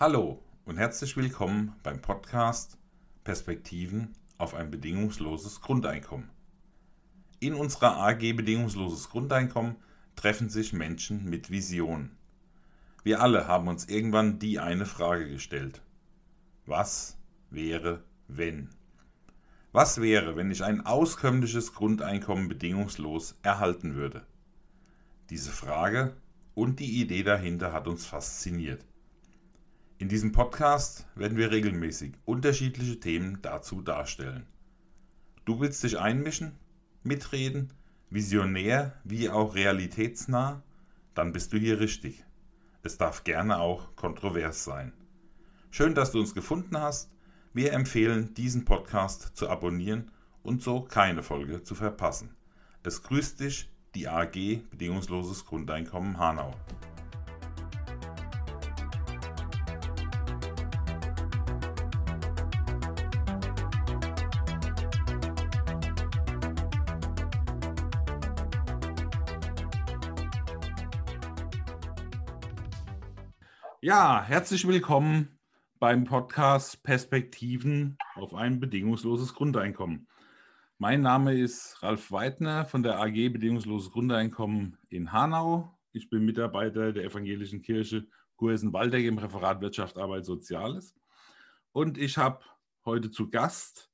Hallo und herzlich willkommen beim Podcast Perspektiven auf ein bedingungsloses Grundeinkommen. In unserer AG Bedingungsloses Grundeinkommen treffen sich Menschen mit Vision. Wir alle haben uns irgendwann die eine Frage gestellt. Was wäre, wenn? Was wäre, wenn ich ein auskömmliches Grundeinkommen bedingungslos erhalten würde? Diese Frage und die Idee dahinter hat uns fasziniert. In diesem Podcast werden wir regelmäßig unterschiedliche Themen dazu darstellen. Du willst dich einmischen, mitreden, visionär wie auch realitätsnah? Dann bist du hier richtig. Es darf gerne auch kontrovers sein. Schön, dass du uns gefunden hast. Wir empfehlen, diesen Podcast zu abonnieren und so keine Folge zu verpassen. Es grüßt dich die AG Bedingungsloses Grundeinkommen Hanau. Ja, herzlich willkommen beim Podcast Perspektiven auf ein bedingungsloses Grundeinkommen. Mein Name ist Ralf Weidner von der AG Bedingungsloses Grundeinkommen in Hanau. Ich bin Mitarbeiter der Evangelischen Kirche Gursen-Waldeck im Referat Wirtschaft, Arbeit, Soziales. Und ich habe heute zu Gast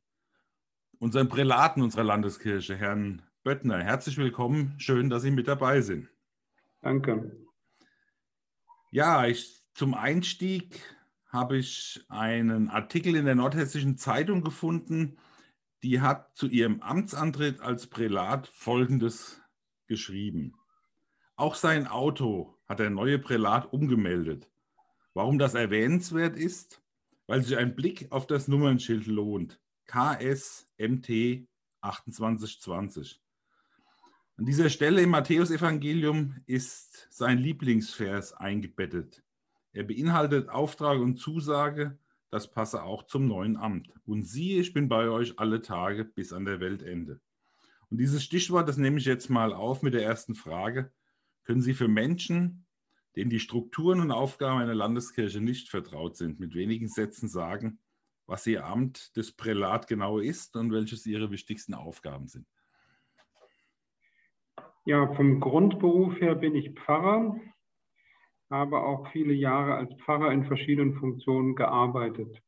unseren Prälaten unserer Landeskirche, Herrn Böttner. Herzlich willkommen. Schön, dass Sie mit dabei sind. Danke. Ja, ich zum Einstieg habe ich einen Artikel in der Nordhessischen Zeitung gefunden, die hat zu ihrem Amtsantritt als Prälat Folgendes geschrieben. Auch sein Auto hat der neue Prälat umgemeldet. Warum das erwähnenswert ist? Weil sich ein Blick auf das Nummernschild lohnt. KSMT 2820. An dieser Stelle im Matthäusevangelium ist sein Lieblingsvers eingebettet. Er beinhaltet Auftrag und Zusage, das passe auch zum neuen Amt. Und siehe, ich bin bei euch alle Tage bis an der Weltende. Und dieses Stichwort, das nehme ich jetzt mal auf mit der ersten Frage. Können Sie für Menschen, denen die Strukturen und Aufgaben einer Landeskirche nicht vertraut sind, mit wenigen Sätzen sagen, was Ihr Amt des Prälat genau ist und welches Ihre wichtigsten Aufgaben sind? Ja, vom Grundberuf her bin ich Pfarrer habe auch viele Jahre als Pfarrer in verschiedenen Funktionen gearbeitet.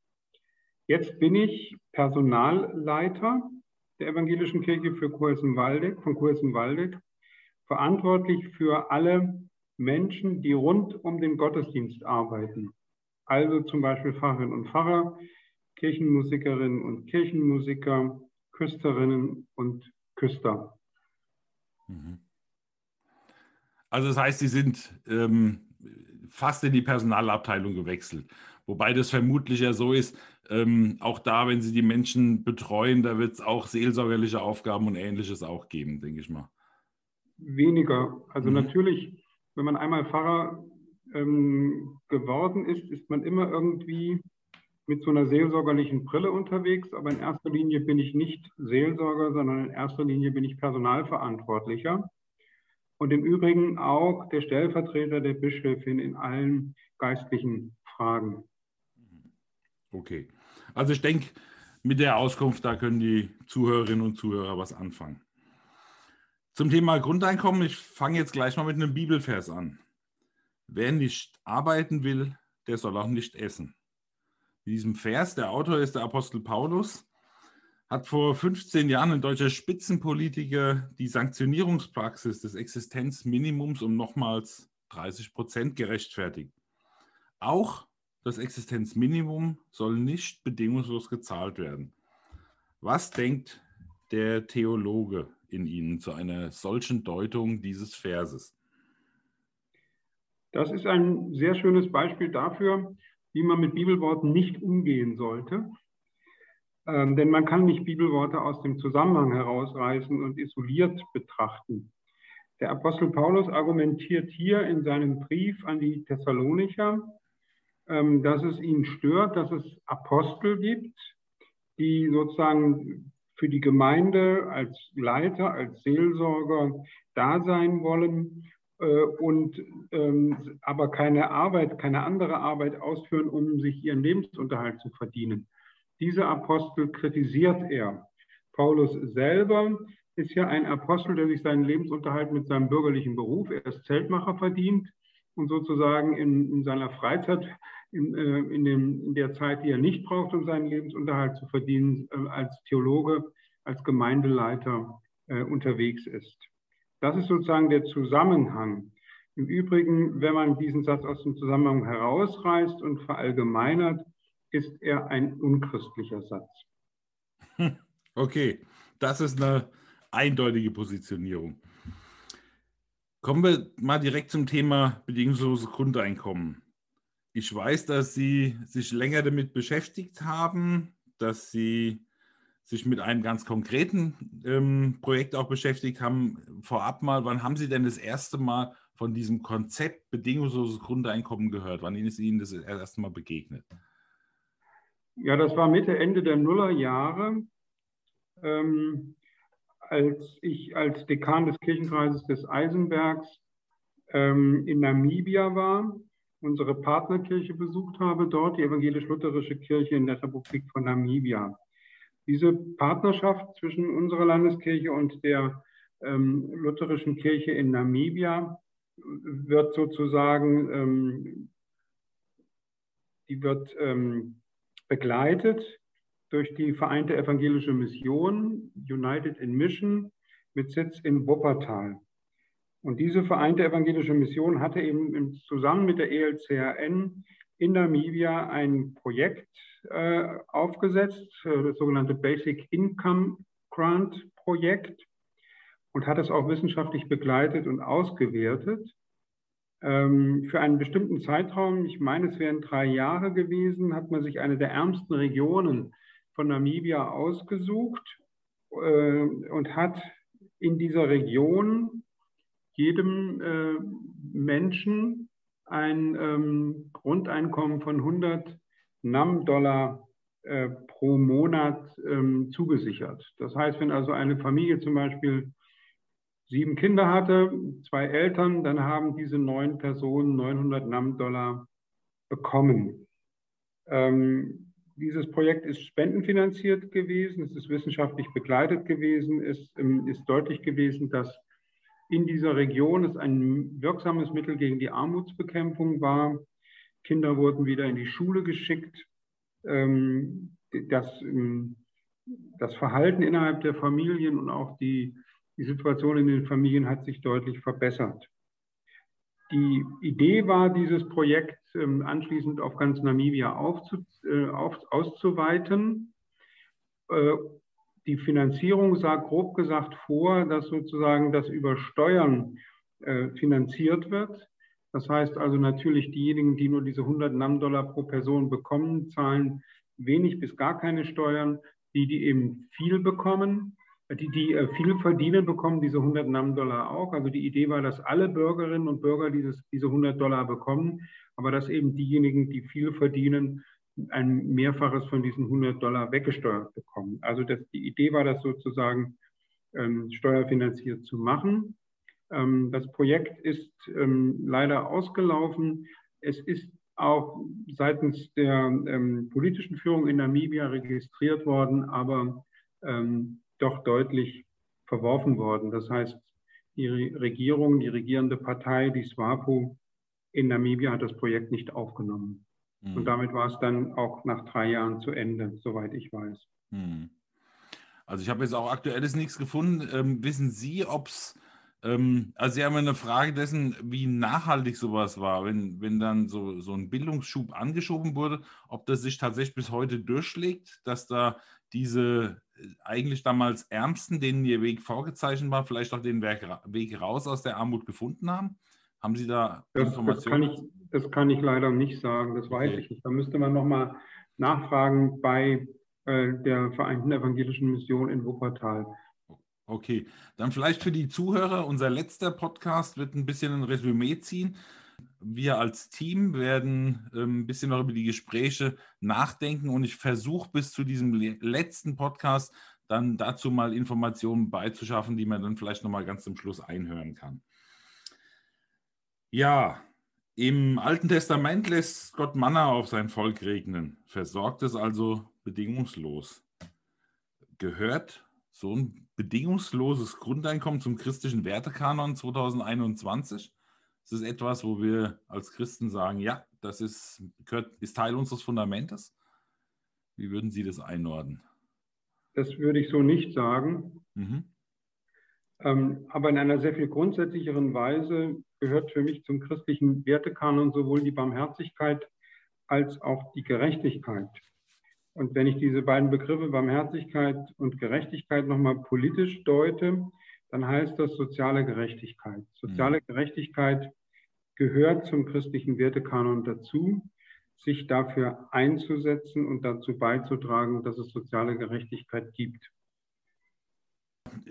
Jetzt bin ich Personalleiter der Evangelischen Kirche für Kursen-Waldeck, von Kursen-Waldeck, verantwortlich für alle Menschen, die rund um den Gottesdienst arbeiten. Also zum Beispiel Pfarrerinnen und Pfarrer, Kirchenmusikerinnen und Kirchenmusiker, Küsterinnen und Küster. Mhm. Also das heißt, Sie sind ähm, fast in die Personalabteilung gewechselt. Wobei das vermutlich ja so ist, ähm, auch da, wenn Sie die Menschen betreuen, da wird es auch seelsorgerliche Aufgaben und ähnliches auch geben, denke ich mal. Weniger. Also mhm. natürlich, wenn man einmal Pfarrer ähm, geworden ist, ist man immer irgendwie mit so einer seelsorgerlichen Brille unterwegs. Aber in erster Linie bin ich nicht Seelsorger, sondern in erster Linie bin ich Personalverantwortlicher und im Übrigen auch der Stellvertreter der Bischöfin in allen geistlichen Fragen. Okay. Also ich denke, mit der Auskunft, da können die Zuhörerinnen und Zuhörer was anfangen. Zum Thema Grundeinkommen, ich fange jetzt gleich mal mit einem Bibelvers an. Wer nicht arbeiten will, der soll auch nicht essen. In diesem Vers, der Autor ist der Apostel Paulus, hat vor 15 Jahren ein deutscher Spitzenpolitiker die Sanktionierungspraxis des Existenzminimums um nochmals 30 Prozent gerechtfertigt. Auch das Existenzminimum soll nicht bedingungslos gezahlt werden. Was denkt der Theologe in Ihnen zu einer solchen Deutung dieses Verses? Das ist ein sehr schönes Beispiel dafür, wie man mit Bibelworten nicht umgehen sollte. Ähm, denn man kann nicht Bibelworte aus dem Zusammenhang herausreißen und isoliert betrachten. Der Apostel Paulus argumentiert hier in seinem Brief an die Thessalonicher, ähm, dass es ihn stört, dass es Apostel gibt, die sozusagen für die Gemeinde als Leiter, als Seelsorger da sein wollen äh, und ähm, aber keine Arbeit, keine andere Arbeit ausführen, um sich ihren Lebensunterhalt zu verdienen. Diese Apostel kritisiert er. Paulus selber ist ja ein Apostel, der sich seinen Lebensunterhalt mit seinem bürgerlichen Beruf, er ist Zeltmacher, verdient und sozusagen in, in seiner Freizeit, in, äh, in, dem, in, der Zeit, die er nicht braucht, um seinen Lebensunterhalt zu verdienen, äh, als Theologe, als Gemeindeleiter äh, unterwegs ist. Das ist sozusagen der Zusammenhang. Im Übrigen, wenn man diesen Satz aus dem Zusammenhang herausreißt und verallgemeinert, ist er ein unchristlicher Satz. Okay, das ist eine eindeutige Positionierung. Kommen wir mal direkt zum Thema bedingungsloses Grundeinkommen. Ich weiß, dass Sie sich länger damit beschäftigt haben, dass Sie sich mit einem ganz konkreten ähm, Projekt auch beschäftigt haben. Vorab mal, wann haben Sie denn das erste Mal von diesem Konzept bedingungsloses Grundeinkommen gehört? Wann ist Ihnen das erste Mal begegnet? Ja, das war Mitte, Ende der Nullerjahre, ähm, als ich als Dekan des Kirchenkreises des Eisenbergs ähm, in Namibia war, unsere Partnerkirche besucht habe, dort die evangelisch-lutherische Kirche in der Republik von Namibia. Diese Partnerschaft zwischen unserer Landeskirche und der ähm, lutherischen Kirche in Namibia wird sozusagen, ähm, die wird ähm, begleitet durch die Vereinte Evangelische Mission, United in Mission, mit Sitz in Wuppertal. Und diese Vereinte Evangelische Mission hatte eben zusammen mit der ELCRN in Namibia ein Projekt äh, aufgesetzt, äh, das sogenannte Basic Income Grant Projekt, und hat es auch wissenschaftlich begleitet und ausgewertet. Ähm, für einen bestimmten Zeitraum, ich meine, es wären drei Jahre gewesen, hat man sich eine der ärmsten Regionen von Namibia ausgesucht äh, und hat in dieser Region jedem äh, Menschen ein ähm, Grundeinkommen von 100 NAM-Dollar äh, pro Monat ähm, zugesichert. Das heißt, wenn also eine Familie zum Beispiel sieben Kinder hatte, zwei Eltern, dann haben diese neun Personen 900 NAM-Dollar bekommen. Ähm, dieses Projekt ist spendenfinanziert gewesen, es ist wissenschaftlich begleitet gewesen, es ähm, ist deutlich gewesen, dass in dieser Region es ein wirksames Mittel gegen die Armutsbekämpfung war. Kinder wurden wieder in die Schule geschickt. Ähm, das, ähm, das Verhalten innerhalb der Familien und auch die, die Situation in den Familien hat sich deutlich verbessert. Die Idee war, dieses Projekt ähm, anschließend auf ganz Namibia aufzu, äh, auf, auszuweiten. Äh, die Finanzierung sah grob gesagt vor, dass sozusagen das über Steuern äh, finanziert wird. Das heißt also natürlich diejenigen, die nur diese 100 NAM-Dollar pro Person bekommen, zahlen wenig bis gar keine Steuern. Die, die eben viel bekommen, die, die äh, viel verdienen, bekommen diese 100 NAM-Dollar auch. Also die Idee war, dass alle Bürgerinnen und Bürger dieses, diese 100 Dollar bekommen, aber dass eben diejenigen, die viel verdienen, ein Mehrfaches von diesen 100 Dollar weggesteuert bekommen. Also das, die Idee war, das sozusagen ähm, steuerfinanziert zu machen. Ähm, das Projekt ist ähm, leider ausgelaufen. Es ist auch seitens der ähm, politischen Führung in Namibia registriert worden, aber ähm, doch deutlich verworfen worden. Das heißt, die Regierung, die regierende Partei, die SWAPO in Namibia hat das Projekt nicht aufgenommen. Mhm. Und damit war es dann auch nach drei Jahren zu Ende, soweit ich weiß. Mhm. Also ich habe jetzt auch aktuelles nichts gefunden. Ähm, wissen Sie, ob es, ähm, also Sie haben eine Frage dessen, wie nachhaltig sowas war, wenn, wenn dann so, so ein Bildungsschub angeschoben wurde, ob das sich tatsächlich bis heute durchschlägt, dass da diese eigentlich damals Ärmsten, denen ihr Weg vorgezeichnet war, vielleicht auch den Weg raus aus der Armut gefunden haben? Haben Sie da das, Informationen? Das kann, ich, das kann ich leider nicht sagen, das weiß okay. ich nicht. Da müsste man nochmal nachfragen bei äh, der Vereinten Evangelischen Mission in Wuppertal. Okay, dann vielleicht für die Zuhörer, unser letzter Podcast wird ein bisschen ein Resümee ziehen. Wir als Team werden ähm, ein bisschen noch über die Gespräche nachdenken und ich versuche bis zu diesem letzten Podcast dann dazu mal Informationen beizuschaffen, die man dann vielleicht nochmal ganz zum Schluss einhören kann. Ja, im Alten Testament lässt Gott Manna auf sein Volk regnen, versorgt es also bedingungslos. Gehört so ein bedingungsloses Grundeinkommen zum christlichen Wertekanon 2021? Ist das etwas, wo wir als Christen sagen, ja, das ist, gehört, ist Teil unseres Fundamentes? Wie würden Sie das einordnen? Das würde ich so nicht sagen. Mhm. Ähm, aber in einer sehr viel grundsätzlicheren Weise gehört für mich zum christlichen Wertekanon sowohl die Barmherzigkeit als auch die Gerechtigkeit. Und wenn ich diese beiden Begriffe Barmherzigkeit und Gerechtigkeit nochmal politisch deute, dann heißt das soziale Gerechtigkeit. Soziale mhm. Gerechtigkeit gehört zum christlichen Wertekanon dazu, sich dafür einzusetzen und dazu beizutragen, dass es soziale Gerechtigkeit gibt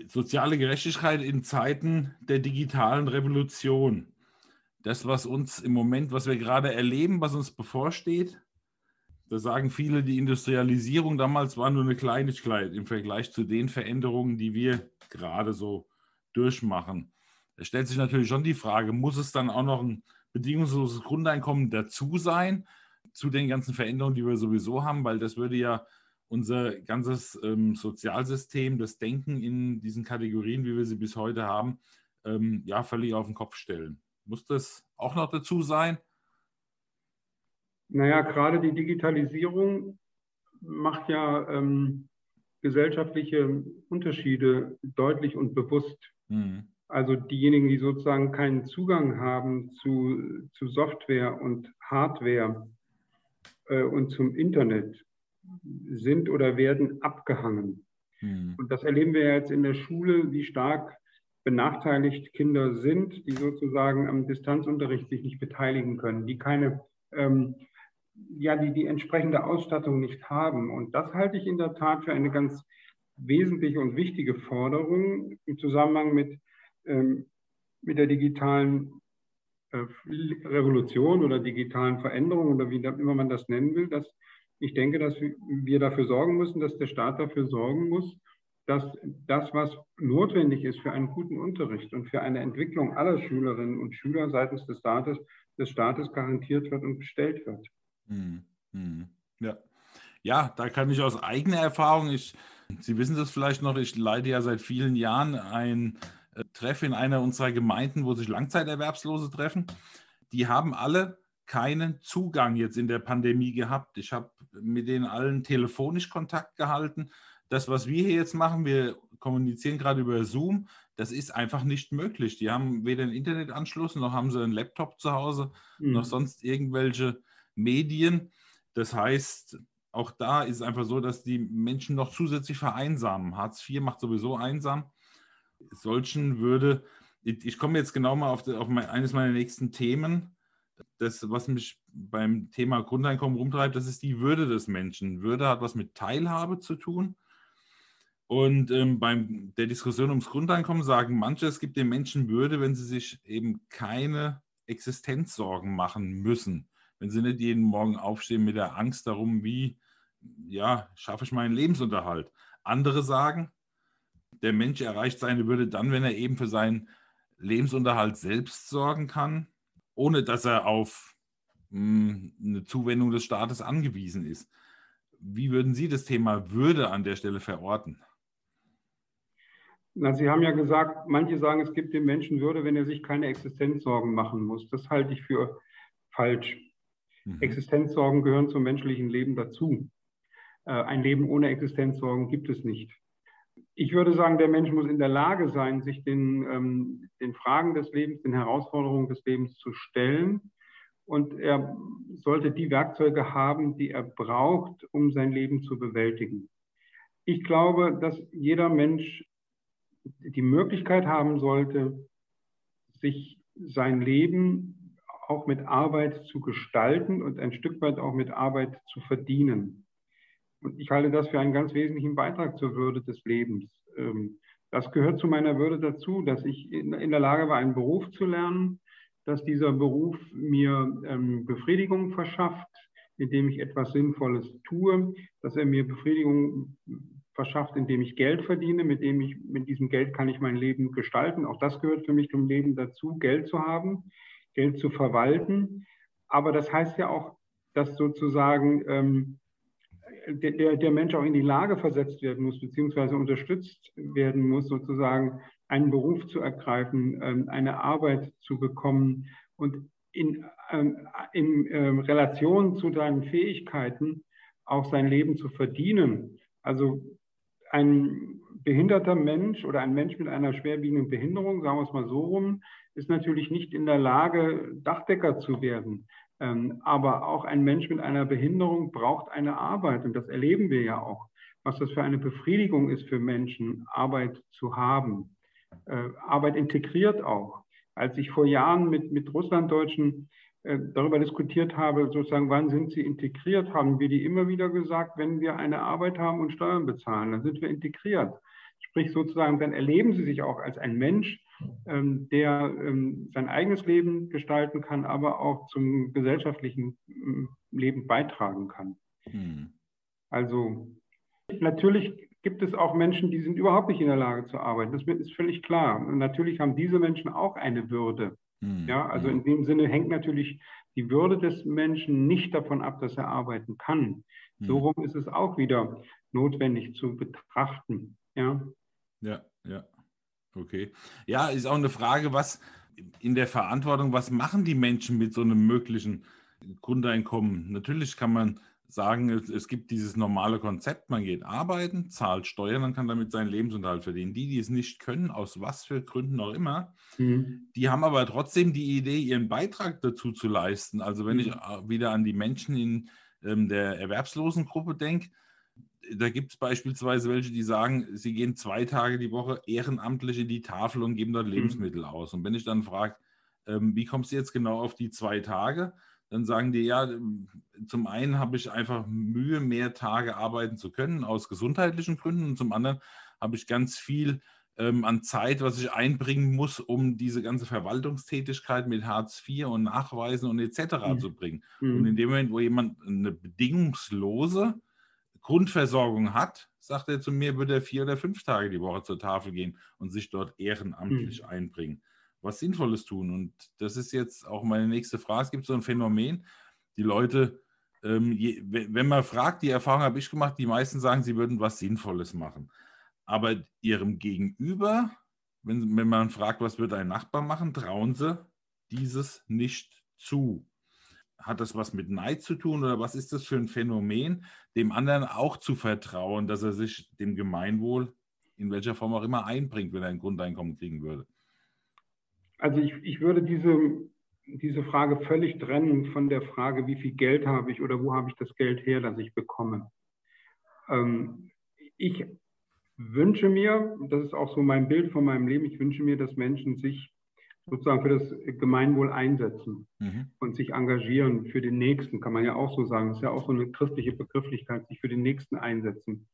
soziale Gerechtigkeit in Zeiten der digitalen Revolution. Das, was uns im Moment, was wir gerade erleben, was uns bevorsteht, da sagen viele, die Industrialisierung damals war nur eine Kleinigkeit im Vergleich zu den Veränderungen, die wir gerade so durchmachen. Da stellt sich natürlich schon die Frage, muss es dann auch noch ein bedingungsloses Grundeinkommen dazu sein, zu den ganzen Veränderungen, die wir sowieso haben, weil das würde ja unser ganzes ähm, Sozialsystem, das Denken in diesen Kategorien, wie wir sie bis heute haben, ähm, ja, völlig auf den Kopf stellen. Muss das auch noch dazu sein? Naja, gerade die Digitalisierung macht ja ähm, gesellschaftliche Unterschiede deutlich und bewusst. Mhm. Also diejenigen, die sozusagen keinen Zugang haben zu, zu Software und Hardware äh, und zum Internet, sind oder werden abgehangen. Mhm. Und das erleben wir jetzt in der Schule, wie stark benachteiligt Kinder sind, die sozusagen am Distanzunterricht sich nicht beteiligen können, die keine, ähm, ja, die die entsprechende Ausstattung nicht haben. Und das halte ich in der Tat für eine ganz wesentliche und wichtige Forderung im Zusammenhang mit, ähm, mit der digitalen äh, Revolution oder digitalen Veränderung oder wie immer man das nennen will, dass ich denke, dass wir dafür sorgen müssen, dass der Staat dafür sorgen muss, dass das, was notwendig ist für einen guten Unterricht und für eine Entwicklung aller Schülerinnen und Schüler seitens des Staates, des Staates garantiert wird und bestellt wird. Hm, hm, ja. ja, da kann ich aus eigener Erfahrung, ich, Sie wissen das vielleicht noch, ich leite ja seit vielen Jahren ein äh, Treff in einer unserer Gemeinden, wo sich Langzeiterwerbslose treffen. Die haben alle keinen Zugang jetzt in der Pandemie gehabt. Ich habe mit denen allen telefonisch Kontakt gehalten. Das, was wir hier jetzt machen, wir kommunizieren gerade über Zoom, das ist einfach nicht möglich. Die haben weder einen Internetanschluss, noch haben sie einen Laptop zu Hause, mhm. noch sonst irgendwelche Medien. Das heißt, auch da ist es einfach so, dass die Menschen noch zusätzlich vereinsamen. Hartz IV macht sowieso einsam. Solchen würde, ich, komme jetzt genau mal auf, die, auf mein, eines meiner nächsten Themen das, was mich beim Thema Grundeinkommen rumtreibt, das ist die Würde des Menschen. Würde hat was mit Teilhabe zu tun. Und ähm, bei der Diskussion ums Grundeinkommen sagen manche, es gibt den Menschen Würde, wenn sie sich eben keine Existenzsorgen machen müssen. Wenn sie nicht jeden Morgen aufstehen mit der Angst darum, wie, ja, schaffe ich meinen Lebensunterhalt. Andere sagen, der Mensch erreicht seine Würde dann, wenn er eben für seinen Lebensunterhalt selbst sorgen kann ohne dass er auf mh, hm, eine Zuwendung des Staates angewiesen ist. Wie würden Sie das Thema Würde an der Stelle verorten? Na, Sie haben ja gesagt, manche sagen, es gibt dem Menschen Würde, wenn er sich keine Existenzsorgen machen muss. Das halte ich für falsch. Mhm. Existenzsorgen gehören zum menschlichen Leben dazu. Äh, ein Leben ohne Existenzsorgen gibt es nicht ich würde sagen, der Mensch muss in der Lage sein, sich den, ähm, den Fragen des Lebens, den Herausforderungen des Lebens zu stellen. Und er sollte die Werkzeuge haben, die er braucht, um sein Leben zu bewältigen. Ich glaube, dass jeder Mensch die Möglichkeit haben sollte, sich sein Leben auch mit Arbeit zu gestalten und ein Stück weit auch mit Arbeit zu verdienen. Und ich halte das für einen ganz wesentlichen Beitrag zur Würde des Lebens. Ähm, das gehört zu meiner Würde dazu, dass ich in der Lage war, einen Beruf zu lernen, dass dieser Beruf mir ähm, Befriedigung verschafft, indem ich etwas Sinnvolles tue, dass er mir Befriedigung verschafft, indem ich Geld verdiene, mit dem ich, mit diesem Geld kann ich mein Leben gestalten. Auch das gehört für mich zum Leben dazu, Geld zu haben. Geld zu verwalten. Aber das heißt ja auch, dass sozusagen ähm, der, der Mensch auch in die Lage versetzt werden muss, beziehungsweise unterstützt werden muss, sozusagen einen Beruf zu ergreifen, ähm, eine Arbeit zu bekommen und in, ähm, in ähm, Relation zu seinen Fähigkeiten auch sein Leben zu verdienen. Also ein behinderter Mensch oder ein Mensch mit einer schwerwiegenden Behinderung, sagen wir es mal so rum, ist natürlich nicht in der Lage, Dachdecker zu werden. Ähm, aber auch ein Mensch mit einer Behinderung braucht eine Arbeit und das erleben wir ja auch, was das für eine Befriedigung ist für Menschen, Arbeit zu haben. Äh, Arbeit integriert auch. Als ich vor Jahren mit, mit Russlanddeutschen äh, darüber diskutiert habe, sozusagen, wann sind sie integriert, haben wir die immer wieder gesagt, wenn wir eine Arbeit haben und Steuern bezahlen, dann sind wir integriert. Sprich sozusagen, dann erleben sie sich auch als ein Mensch, ähm, der ähm, sein eigenes Leben gestalten kann, aber auch zum gesellschaftlichen ähm, Leben beitragen kann. Hm. Also natürlich gibt es auch Menschen, die sind überhaupt nicht in der Lage zu arbeiten. Das ist völlig klar. Und natürlich haben diese Menschen auch eine Würde. Hm. Ja, also hm. in dem Sinne hängt natürlich die Würde des Menschen nicht davon ab, dass er arbeiten kann. Hm. So rum ist es auch wieder notwendig zu betrachten. Ja, ja, ja. Okay. Ja, ist auch eine Frage, was in der Verantwortung, was machen die Menschen mit so einem möglichen Grundeinkommen? Natürlich kann man sagen, es, gibt dieses normale Konzept, man geht arbeiten, zahlt Steuern, dann kann damit seinen Lebensunterhalt verdienen. Die, die es nicht können, aus was für Gründen auch immer, mhm. die haben aber trotzdem die Idee, ihren Beitrag dazu zu leisten. Also wenn mhm. ich äh, wieder an die Menschen in ähm, der Erwerbslosengruppe denke, da gibt es beispielsweise welche, die sagen, sie gehen zwei Tage die Woche ehrenamtlich in die Tafel und geben dort mhm. Lebensmittel mhm. aus. Und wenn ich dann frage, ähm, wie kommst du jetzt genau auf die zwei Tage? Dann sagen die, ja, zum einen habe ich einfach Mühe, mehr Tage arbeiten zu können, aus gesundheitlichen Gründen. Und zum anderen habe ich ganz viel ähm, an Zeit, was ich einbringen muss, um diese ganze Verwaltungstätigkeit mit Hartz IV und Nachweisen und etc. Mhm. zu bringen. Mhm. Und in dem Moment, wo jemand eine bedingungslose Grundversorgung hat, sagt er zu mir, würde er vier oder fünf Tage die Woche zur Tafel gehen und sich dort ehrenamtlich mhm. einbringen. Was Sinnvolles tun. Und das ist jetzt auch meine nächste Frage. Es gibt so ein Phänomen, die Leute, ähm, je, wenn man fragt, die Erfahrung habe ich gemacht, die meisten sagen, sie würden was Sinnvolles machen. Aber ihrem Gegenüber, wenn, wenn man fragt, was wird ein Nachbar machen, trauen sie dieses nicht zu hat das was mit Neid zu tun oder was ist das für ein Phänomen, dem anderen auch zu vertrauen, dass er sich dem Gemeinwohl in welcher Form auch immer einbringt, wenn er ein Grundeinkommen kriegen würde? Also ich, ich würde diese, diese Frage völlig trennen von der Frage, wie viel Geld habe ich oder wo habe ich das Geld her, das ich bekomme. Ähm, ich wünsche mir, das ist auch so mein Bild von meinem Leben, ich wünsche mir, dass Menschen sich sozusagen für das Gemeinwohl einsetzen mhm. und sich engagieren für den Nächsten, kann man ja auch so sagen. Das ist ja auch so eine christliche Begrifflichkeit, sich für den Nächsten einsetzen.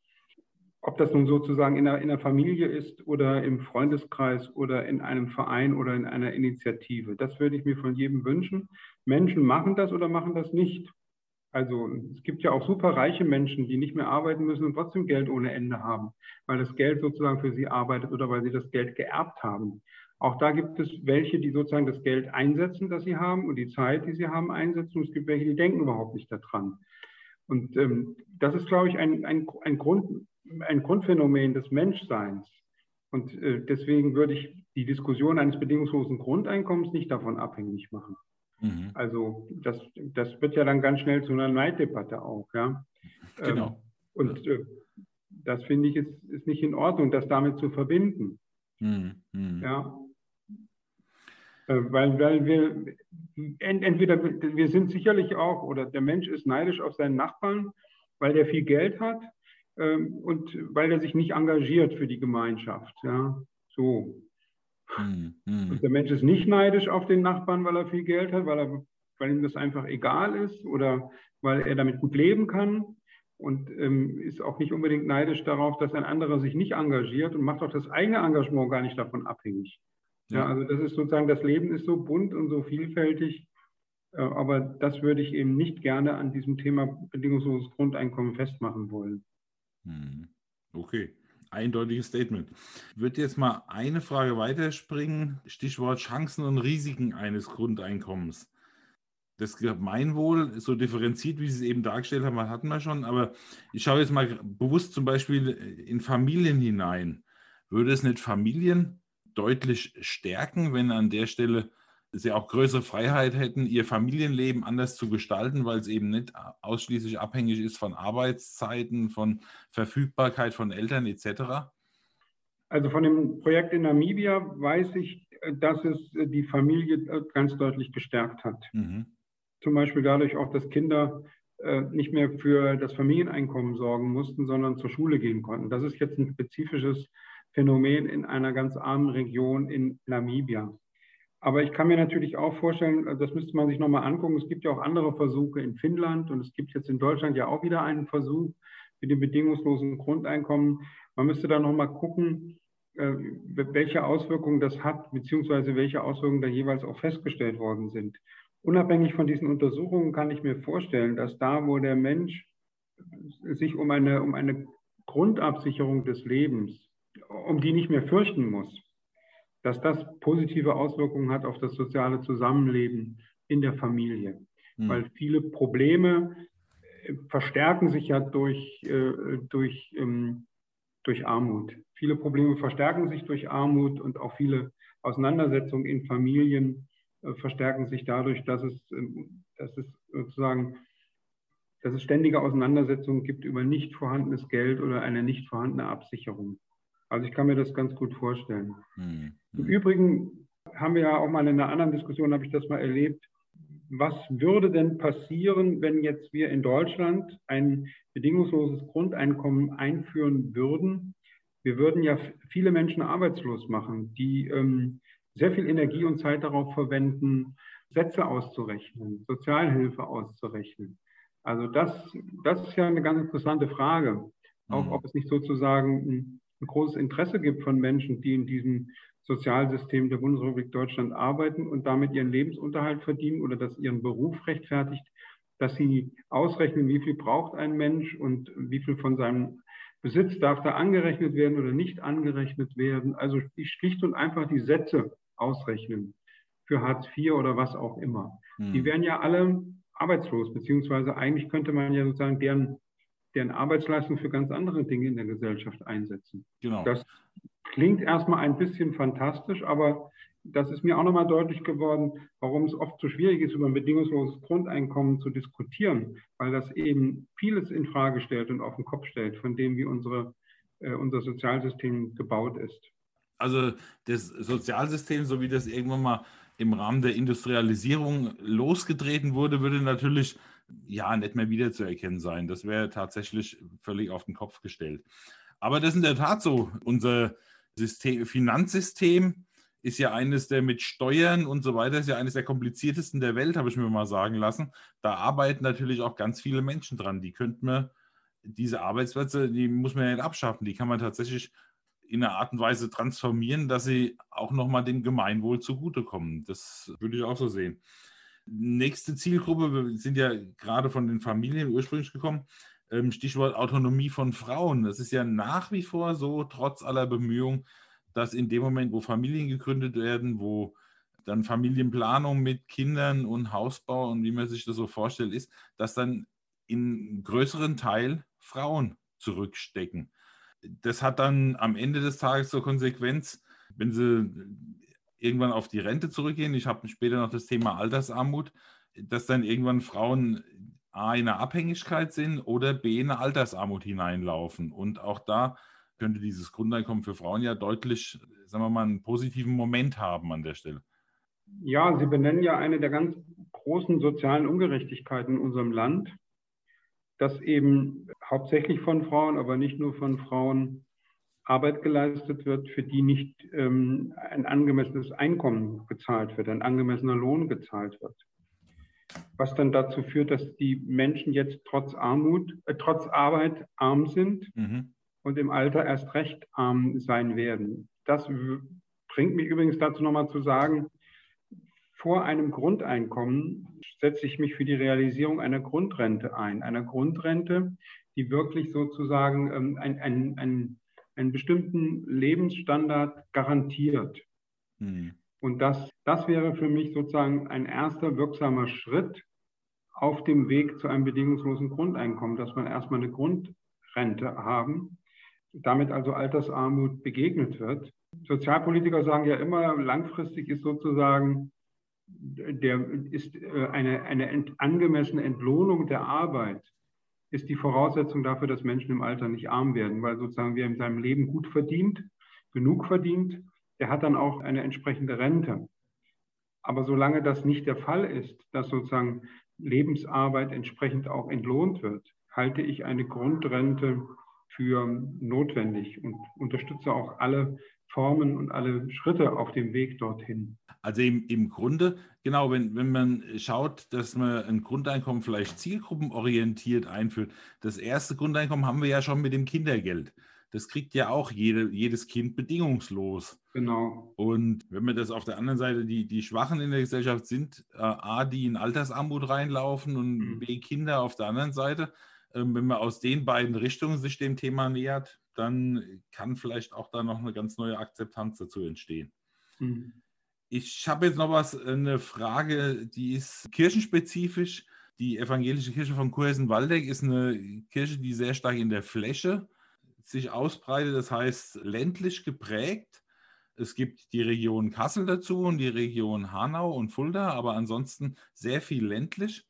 Ob das nun sozusagen in der, in der Familie ist oder im Freundeskreis oder in einem Verein oder in einer Initiative. Das würde ich mir von jedem wünschen. Menschen machen das oder machen das nicht. Also es gibt ja auch super reiche Menschen, die nicht mehr arbeiten müssen und trotzdem Geld ohne Ende haben, weil das Geld sozusagen für sie arbeitet oder weil sie das Geld geerbt haben. Auch da gibt es welche, die sozusagen das Geld einsetzen, das sie haben und die Zeit, die sie haben, einsetzen. Und es gibt welche, die denken überhaupt nicht daran. Und ähm, das ist, glaube ich, ein, ein, ein, Grund, ein Grundphänomen des Menschseins. Und äh, deswegen würde ich die Diskussion eines bedingungslosen Grundeinkommens nicht davon abhängig machen. Mhm. Also das, das wird ja dann ganz schnell zu einer Neiddebatte auch. Ja? Genau. Ähm, und äh, das finde ich ist, ist nicht in Ordnung, das damit zu verbinden. Mhm. mhm. Ja, weil, weil wir entweder wir sind sicherlich auch oder der Mensch ist neidisch auf seinen Nachbarn, weil der viel Geld hat ähm, und weil er sich nicht engagiert für die Gemeinschaft. Ja, so. Hm, hm. Und der Mensch ist nicht neidisch auf den Nachbarn, weil er viel Geld hat, weil, er, weil ihm das einfach egal ist oder weil er damit gut leben kann und ähm, ist auch nicht unbedingt neidisch darauf, dass ein anderer sich nicht engagiert und macht auch das eigene Engagement gar nicht davon abhängig. Ja, also das ist sozusagen, das Leben ist so bunt und so vielfältig, äh, aber das würde ich eben nicht gerne an diesem Thema bedingungsloses Grundeinkommen festmachen wollen. Hm. Okay. eindeutiges Statement. Ich würde jetzt mal eine Frage weiterspringen. Stichwort Chancen und Risiken eines Grundeinkommens. Das Gemeinwohl, so differenziert, wie Sie es eben dargestellt haben, hatten wir schon. Aber ich schaue jetzt mal bewusst zum Beispiel in Familien hinein. Würde es nicht Familien deutlich stärken, wenn an der Stelle sie auch größere Freiheit hätten, ihr Familienleben anders zu gestalten, weil es eben nicht ausschließlich abhängig ist von Arbeitszeiten, von Verfügbarkeit von Eltern etc.? Also von dem Projekt in Namibia weiß ich, dass es die Familie ganz deutlich gestärkt hat. Mhm. Zum Beispiel dadurch auch, dass Kinder äh, nicht mehr für das Familieneinkommen sorgen mussten, sondern zur Schule gehen konnten. Das ist jetzt ein spezifisches Phänomen in einer ganz armen Region in Namibia. Aber ich kann mir natürlich auch vorstellen, äh, das müsste man sich nochmal angucken, es gibt ja auch andere Versuche in Finnland und es gibt jetzt in Deutschland ja auch wieder einen Versuch mit dem bedingungslosen Grundeinkommen. Man müsste da nochmal gucken, äh, welche Auswirkungen das hat, beziehungsweise welche Auswirkungen da jeweils auch festgestellt worden sind. Unabhängig von diesen Untersuchungen kann ich mir vorstellen, dass da, wo der Mensch sich um eine, um eine Grundabsicherung des Lebens, um die nicht mehr fürchten muss, dass das positive Auswirkungen hat auf das soziale Zusammenleben in der Familie. Mhm. Weil viele Probleme äh, verstärken sich ja durch, äh, durch, ähm, durch Armut. Viele Probleme verstärken sich durch Armut und auch viele Auseinandersetzungen in Familien äh, verstärken sich dadurch, dass es, ähm, dass es sozusagen dass es ständige Auseinandersetzungen gibt über nicht vorhandenes Geld oder eine nicht vorhandene Absicherung. Also ich kann mir das ganz gut vorstellen. Mhm. Im Übrigen haben wir ja auch mal in einer anderen Diskussion, habe ich das mal erlebt, was würde denn passieren, wenn jetzt wir in Deutschland ein bedingungsloses Grundeinkommen einführen würden? Wir würden ja viele Menschen arbeitslos machen, die ähm, sehr viel Energie und Zeit darauf verwenden, Sätze auszurechnen, Sozialhilfe auszurechnen. Also das, das ist ja eine ganz interessante Frage. Auch mhm. ob es nicht sozusagen ein großes Interesse gibt von Menschen, die in diesem Sozialsystem der Bundesrepublik Deutschland arbeiten und damit ihren Lebensunterhalt verdienen oder das ihren Beruf rechtfertigt, dass sie ausrechnen, wie viel braucht ein Mensch und wie viel von seinem Besitz darf da angerechnet werden oder nicht angerechnet werden. Also schlicht und einfach die Sätze ausrechnen für Hartz IV oder was auch immer. Hm. Die wären ja alle arbeitslos, beziehungsweise eigentlich könnte man ja sozusagen deren deren Arbeitsleistung für ganz andere Dinge in der Gesellschaft einsetzen. Genau. Das klingt erstmal ein bisschen fantastisch, aber das ist mir auch nochmal deutlich geworden, warum es oft so schwierig ist, über ein bedingungsloses Grundeinkommen zu diskutieren, weil das eben vieles in Frage stellt und auf den Kopf stellt, von dem wie unsere, äh, unser Sozialsystem gebaut ist. Also das Sozialsystem, so wie das irgendwann mal im Rahmen der Industrialisierung losgetreten wurde, würde natürlich ja nicht mehr wiederzuerkennen sein. Das wäre tatsächlich völlig auf den Kopf gestellt. Aber das ist in der Tat so. Unser System, Finanzsystem ist ja eines der mit Steuern und so weiter, ist ja eines der kompliziertesten der Welt, habe ich mir mal sagen lassen. Da arbeiten natürlich auch ganz viele Menschen dran. Die könnten man, diese Arbeitsplätze, die muss man ja nicht abschaffen. Die kann man tatsächlich in einer Art und Weise transformieren, dass sie auch nochmal dem Gemeinwohl zugutekommen. Das würde ich auch so sehen. Nächste Zielgruppe, wir sind ja gerade von den Familien ursprünglich gekommen, ähm, Stichwort Autonomie von Frauen. Das ist ja nach wie vor so, trotz aller Bemühungen, dass in dem Moment, wo Familien gegründet werden, wo dann Familienplanung mit Kindern und Hausbau und wie man sich das so vorstellt, ist, dass dann in größeren Teil Frauen zurückstecken. Das hat dann am Ende des Tages zur Konsequenz, wenn sie irgendwann auf die Rente zurückgehen. Ich habe später noch das Thema Altersarmut, dass dann irgendwann Frauen A in einer Abhängigkeit sind oder B in eine Altersarmut hineinlaufen. Und auch da könnte dieses Grundeinkommen für Frauen ja deutlich, sagen wir mal, einen positiven Moment haben an der Stelle. Ja, Sie benennen ja eine der ganz großen sozialen Ungerechtigkeiten in unserem Land, dass eben hauptsächlich von Frauen, aber nicht nur von Frauen Arbeit geleistet wird, für die nicht ähm, ein angemessenes Einkommen gezahlt wird, ein angemessener Lohn gezahlt wird. Was dann dazu führt, dass die Menschen jetzt trotz Armut, äh, trotz Arbeit arm sind mhm. und im Alter erst recht arm sein werden. Das bringt mich übrigens dazu nochmal zu sagen, vor einem Grundeinkommen setze ich mich für die Realisierung einer Grundrente ein. Einer Grundrente, die wirklich sozusagen ähm, ein, ein, ein einen bestimmten Lebensstandard garantiert. Mhm. Und das, das wäre für mich sozusagen ein erster wirksamer Schritt auf dem Weg zu einem bedingungslosen Grundeinkommen, dass man erstmal eine Grundrente haben, damit also Altersarmut begegnet wird. Sozialpolitiker sagen ja immer, langfristig ist sozusagen der, ist äh, eine, eine ent, angemessene Entlohnung der Arbeit ist die Voraussetzung dafür, dass Menschen im Alter nicht arm werden, weil sozusagen wer in seinem Leben gut verdient, genug verdient, der hat dann auch eine entsprechende Rente. Aber solange das nicht der Fall ist, dass sozusagen Lebensarbeit entsprechend auch entlohnt wird, halte ich eine Grundrente für notwendig und unterstütze auch alle Formen und alle Schritte auf dem Weg dorthin. Also im, im Grunde, genau, wenn, wenn man schaut, dass man ein Grundeinkommen vielleicht zielgruppenorientiert einführt, das erste Grundeinkommen haben wir ja schon mit dem Kindergeld. Das kriegt ja auch jede, jedes Kind bedingungslos. Genau. Und wenn man das auf der anderen Seite, die, die Schwachen in der Gesellschaft sind, äh, A, die in Altersarmut reinlaufen und mhm. B, Kinder auf der anderen Seite, äh, wenn man aus den beiden Richtungen sich dem Thema nähert, dann kann vielleicht auch da noch eine ganz neue Akzeptanz dazu entstehen. Mhm. Ich habe jetzt noch was, eine Frage, die ist kirchenspezifisch. Die evangelische Kirche von Kursen-Waldeck ist eine Kirche, die sehr stark in der Fläche sich ausbreitet, das heißt ländlich geprägt. Es gibt die Region Kassel dazu und die Region Hanau und Fulda, aber ansonsten sehr viel ländlich.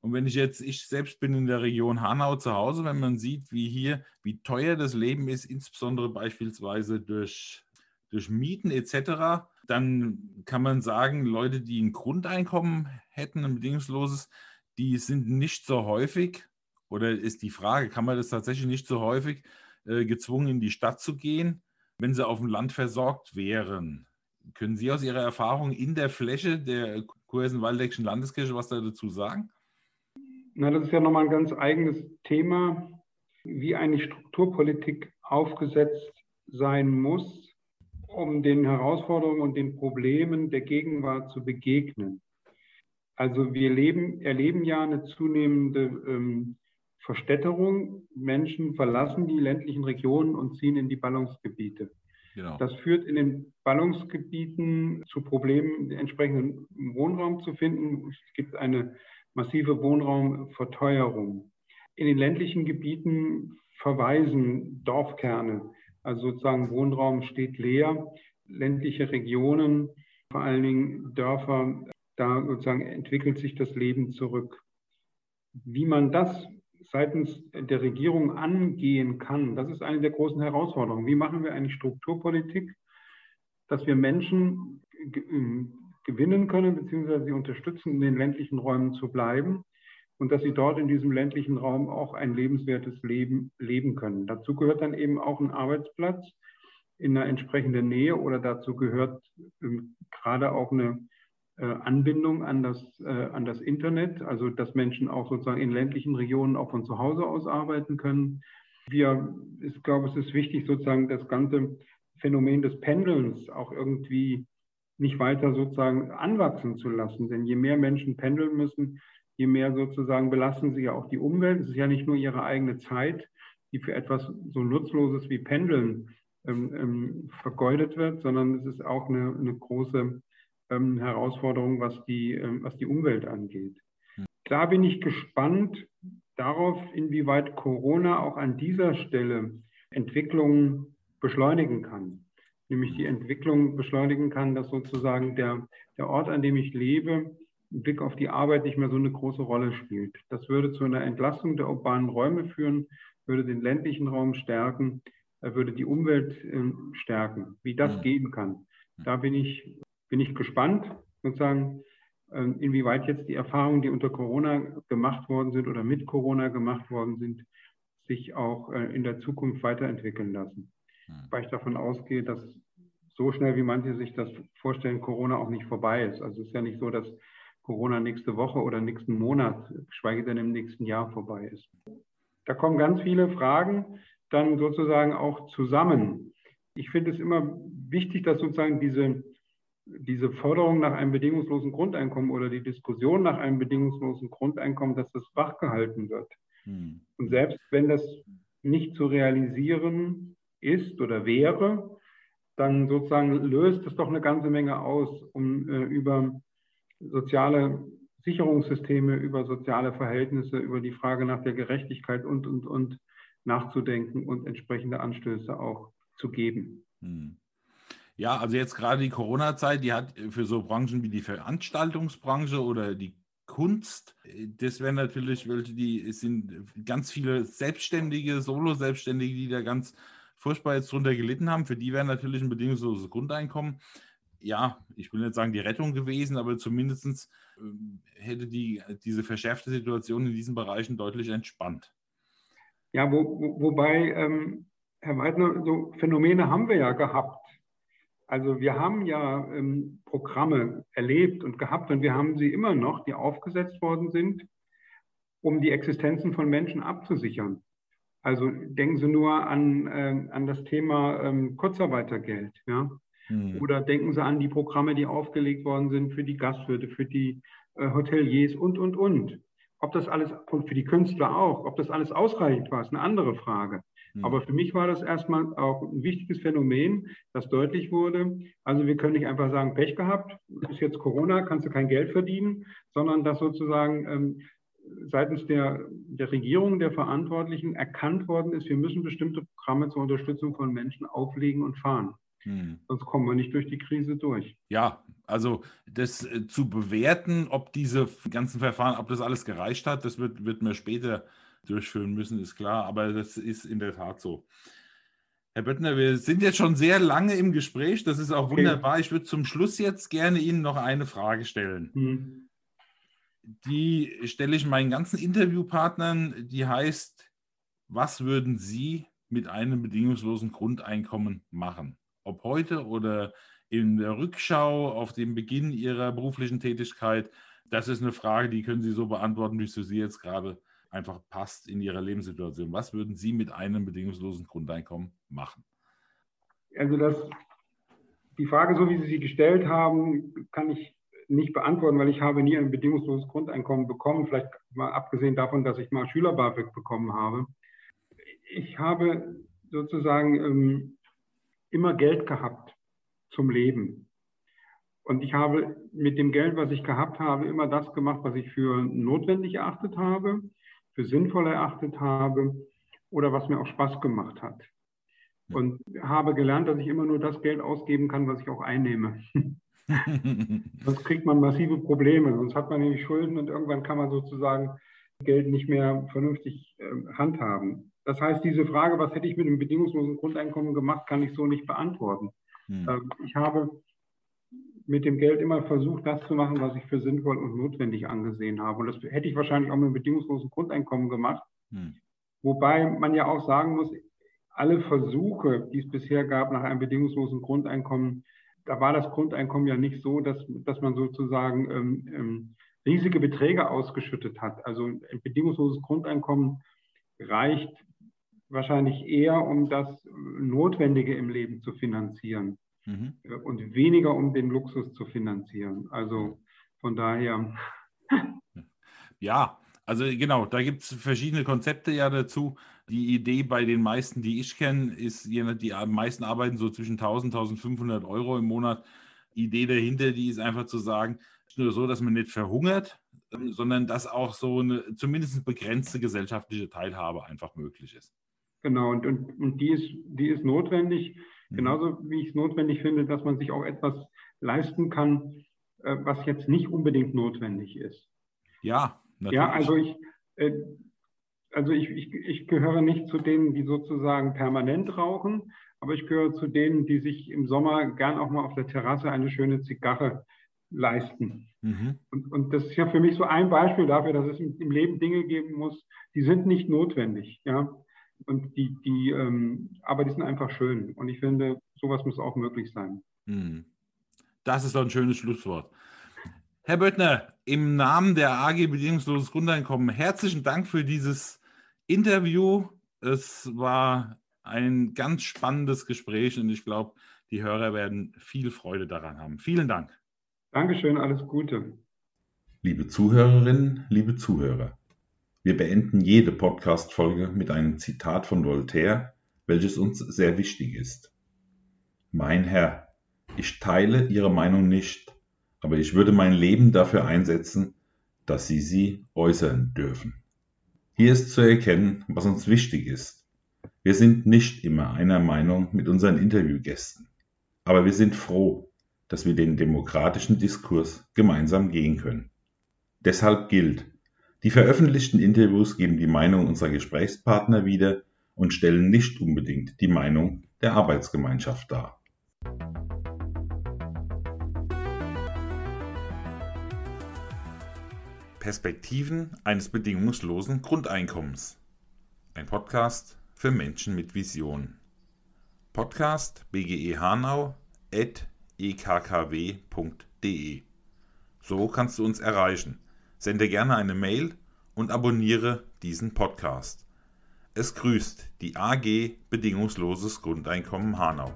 Und wenn ich jetzt, ich selbst bin in der Region Hanau zu Hause, wenn man sieht, wie hier, wie teuer das Leben ist, insbesondere beispielsweise durch, durch Mieten etc., dann kann man sagen, Leute, die ein Grundeinkommen hätten, ein bedingungsloses, die sind nicht so häufig, oder ist die Frage, kann man das tatsächlich nicht so häufig äh, gezwungen, in die Stadt zu gehen, wenn sie auf dem Land versorgt wären? Können Sie aus Ihrer Erfahrung in der Fläche der Kursen-Waldeckschen Landeskirche was dazu sagen? Na, das ist ja nochmal ein ganz eigenes Thema, wie eine Strukturpolitik aufgesetzt sein muss, um den Herausforderungen und den Problemen der Gegenwart zu begegnen. Also wir leben, erleben ja eine zunehmende ähm, Verstädterung. Menschen verlassen die ländlichen Regionen und ziehen in die Ballungsgebiete. Genau. Das führt in den Ballungsgebieten zu Problemen, entsprechenden Wohnraum zu finden. Es gibt eine massive Wohnraumverteuerung. In den ländlichen Gebieten verweisen Dorfkerne, also sozusagen Wohnraum steht leer. Ländliche Regionen, vor allen Dingen Dörfer, da sozusagen entwickelt sich das Leben zurück. Wie man das seitens der Regierung angehen kann, das ist eine der großen Herausforderungen. Wie machen wir eine Strukturpolitik, dass wir Menschen gewinnen können, beziehungsweise sie unterstützen, in den ländlichen Räumen zu bleiben und dass sie dort in diesem ländlichen Raum auch ein lebenswertes Leben leben können. Dazu gehört dann eben auch ein Arbeitsplatz in einer entsprechenden Nähe oder dazu gehört ähm, gerade auch eine äh, Anbindung an das, äh, an das Internet, also dass Menschen auch sozusagen in ländlichen Regionen auch von zu Hause aus arbeiten können. Wir, ich glaube, es ist wichtig, sozusagen das ganze Phänomen des Pendelns auch irgendwie nicht weiter sozusagen anwachsen zu lassen. Denn je mehr Menschen pendeln müssen, je mehr sozusagen belasten sie ja auch die Umwelt. Es ist ja nicht nur ihre eigene Zeit, die für etwas so Nutzloses wie Pendeln ähm, ähm, vergeudet wird, sondern es ist auch eine, eine große ähm, Herausforderung, was die, ähm, was die Umwelt angeht. Da bin ich gespannt darauf, inwieweit Corona auch an dieser Stelle Entwicklungen beschleunigen kann nämlich die Entwicklung beschleunigen kann, dass sozusagen der, der Ort, an dem ich lebe, im Blick auf die Arbeit nicht mehr so eine große Rolle spielt. Das würde zu einer Entlastung der urbanen Räume führen, würde den ländlichen Raum stärken, würde die Umwelt ähm, stärken. Wie das ja. gehen kann, da bin ich, bin ich gespannt, sozusagen, ähm, inwieweit jetzt die Erfahrungen, die unter Corona gemacht worden sind oder mit Corona gemacht worden sind, sich auch äh, in der Zukunft weiterentwickeln lassen. Hm. Weil ich davon ausgehe, dass so schnell, wie manche sich das vorstellen, Corona auch nicht vorbei ist. Also es ist ja nicht so, dass Corona nächste Woche oder nächsten Monat, geschweige denn im nächsten Jahr vorbei ist. Da kommen ganz viele Fragen dann sozusagen auch zusammen. Ich finde es immer wichtig, dass sozusagen diese, diese Forderung nach einem bedingungslosen Grundeinkommen oder die Diskussion nach einem bedingungslosen Grundeinkommen, dass das wachgehalten wird. Hm. Und selbst wenn das nicht zu realisieren ist oder wäre, dann sozusagen löst es doch eine ganze Menge aus, um äh, über soziale Sicherungssysteme, über soziale Verhältnisse, über die Frage nach der Gerechtigkeit und, und, und nachzudenken und entsprechende Anstöße auch zu geben. Hm. Ja, also jetzt gerade die Corona-Zeit, die hat für so Branchen wie die Veranstaltungsbranche oder die Kunst, das wären natürlich welche, die es sind ganz viele Selbstständige, Solo-Selbstständige, die da ganz furchtbar jetzt drunter gelitten haben. Für die wäre natürlich ein bedingungsloses Grundeinkommen ja, ich will nicht sagen die Rettung gewesen, aber zumindest ähm, hätte die, diese verschärfte Situation in diesen Bereichen deutlich entspannt. Ja, wo, wo, wobei, ähm, Herr Weidner, so Phänomene haben wir ja gehabt. Also wir haben ja ähm, Programme erlebt und gehabt und wir haben sie immer noch, die aufgesetzt worden sind, um die Existenzen von Menschen abzusichern. Also denken Sie nur an, äh, an das Thema ähm, Kurzarbeitergeld. Ja? Mhm. Oder denken Sie an die Programme, die aufgelegt worden sind für die Gastwirte, für die äh, Hoteliers und, und, und. Ob das alles, und für die Künstler auch, ob das alles ausreichend war, ist eine andere Frage. Mhm. Aber für mich war das erstmal auch ein wichtiges Phänomen, das deutlich wurde. Also wir können nicht einfach sagen, Pech gehabt, ist jetzt Corona, kannst du kein Geld verdienen, sondern dass sozusagen ähm, seitens der, der Regierung, der Verantwortlichen erkannt worden ist, wir müssen bestimmte Programme zur Unterstützung von Menschen auflegen und fahren. Hm. Sonst kommen wir nicht durch die Krise durch. Ja, also das äh, zu bewerten, ob diese ganzen Verfahren, ob das alles gereicht hat, das wird, wird man später durchführen müssen, ist klar. Aber das ist in der Tat so. Herr Böttner, wir sind jetzt schon sehr lange im Gespräch. Das ist auch okay. wunderbar. Ich würde zum Schluss jetzt gerne Ihnen noch eine Frage stellen. Hm. Die stelle ich meinen ganzen Interviewpartnern. Die heißt, was würden Sie mit einem bedingungslosen Grundeinkommen machen? ob heute oder in der Rückschau auf den Beginn Ihrer beruflichen Tätigkeit? Das ist eine Frage, die können Sie so beantworten, wie es für Sie jetzt gerade einfach passt in Ihrer Lebenssituation. Was würden Sie mit einem bedingungslosen Grundeinkommen machen? Also das, die Frage, so wie Sie sie gestellt haben, kann ich nicht beantworten, weil ich habe nie ein bedingungsloses Grundeinkommen bekommen, vielleicht mal abgesehen davon, dass ich mal Schüler-BAföG bekommen habe. Ich habe sozusagen ähm, immer Geld gehabt zum Leben. Und ich habe mit dem Geld, was ich gehabt habe, immer das gemacht, was ich für notwendig erachtet habe, für sinnvoll erachtet habe oder was mir auch Spaß gemacht hat. Und habe gelernt, dass ich immer nur das Geld ausgeben kann, was ich auch einnehme. sonst kriegt man massive Probleme, sonst hat man nämlich Schulden und irgendwann kann man sozusagen Geld nicht mehr vernünftig äh, handhaben. Das heißt, diese Frage, was hätte ich mit einem bedingungslosen Grundeinkommen gemacht, kann ich so nicht beantworten. Hm. Ähm, ich habe mit dem Geld immer versucht, das zu machen, was ich für sinnvoll und notwendig angesehen habe. Und das hätte ich wahrscheinlich auch mit einem bedingungslosen Grundeinkommen gemacht. Hm. Wobei man ja auch sagen muss, alle Versuche, die es bisher gab nach einem bedingungslosen Grundeinkommen, da war das Grundeinkommen ja nicht so, dass, dass man sozusagen ähm, ähm, riesige Beträge ausgeschüttet hat. Also ein bedingungsloses Grundeinkommen reicht wahrscheinlich eher, um das Notwendige im Leben zu finanzieren mhm. Äh, und weniger um den Luxus zu finanzieren. Also von daher. Ja, also genau, da gibt es verschiedene Konzepte ja dazu. Die Idee bei den meisten, die ich kenne, ist, die meisten arbeiten so zwischen 1000, 1500 Euro im Monat. Die Idee dahinter, die ist einfach zu sagen, nur so, dass man nicht verhungert, sondern dass auch so eine zumindest begrenzte gesellschaftliche Teilhabe einfach möglich ist. Genau, und, und, und die, ist, die ist notwendig, mhm. genauso wie ich es notwendig finde, dass man sich auch etwas leisten kann, äh, was jetzt nicht unbedingt notwendig ist. Ja, natürlich. Ja, also ich, äh, also ich, ich, ich gehöre nicht zu denen, die sozusagen permanent rauchen, aber ich gehöre zu denen, die sich im Sommer gern auch mal auf der Terrasse eine schöne Zigarre leisten. Mhm. Und, und das ist ja für mich so ein Beispiel dafür, dass es im Leben Dinge geben muss, die sind nicht notwendig. Ja? Und die, die, ähm, aber die sind einfach schön. Und ich finde, sowas muss auch möglich sein. Hm. Das ist doch ein schönes Schlusswort. Herr Böttner, im Namen der AG Bedingungsloses Grundeinkommen herzlichen Dank für dieses Interview. Es war ein ganz spannendes Gespräch und ich glaube, die Hörer werden viel Freude daran haben. Vielen Dank. Dankeschön, alles Gute. Liebe Zuhörerinnen, liebe Zuhörer. Wir beenden jede Podcast-Folge mit einem Zitat von Voltaire, welches uns sehr wichtig ist. Mein Herr, ich teile Ihre Meinung nicht, aber ich würde mein Leben dafür einsetzen, dass Sie sie äußern dürfen. Hier ist zu erkennen, was uns wichtig ist. Wir sind nicht immer einer Meinung mit unseren Interviewgästen, aber wir sind froh, dass wir den demokratischen Diskurs gemeinsam gehen können. Deshalb gilt, die veröffentlichten Interviews geben die Meinung unserer Gesprächspartner wieder und stellen nicht unbedingt die Meinung der Arbeitsgemeinschaft dar. Perspektiven eines bedingungslosen Grundeinkommens. Ein Podcast für Menschen mit Vision. Podcast BGE Hanau at ekkw.de. So kannst du uns erreichen Sende gerne eine Mail und abonniere diesen Podcast. Es grüßt die AG Bedingungsloses Grundeinkommen Hanau.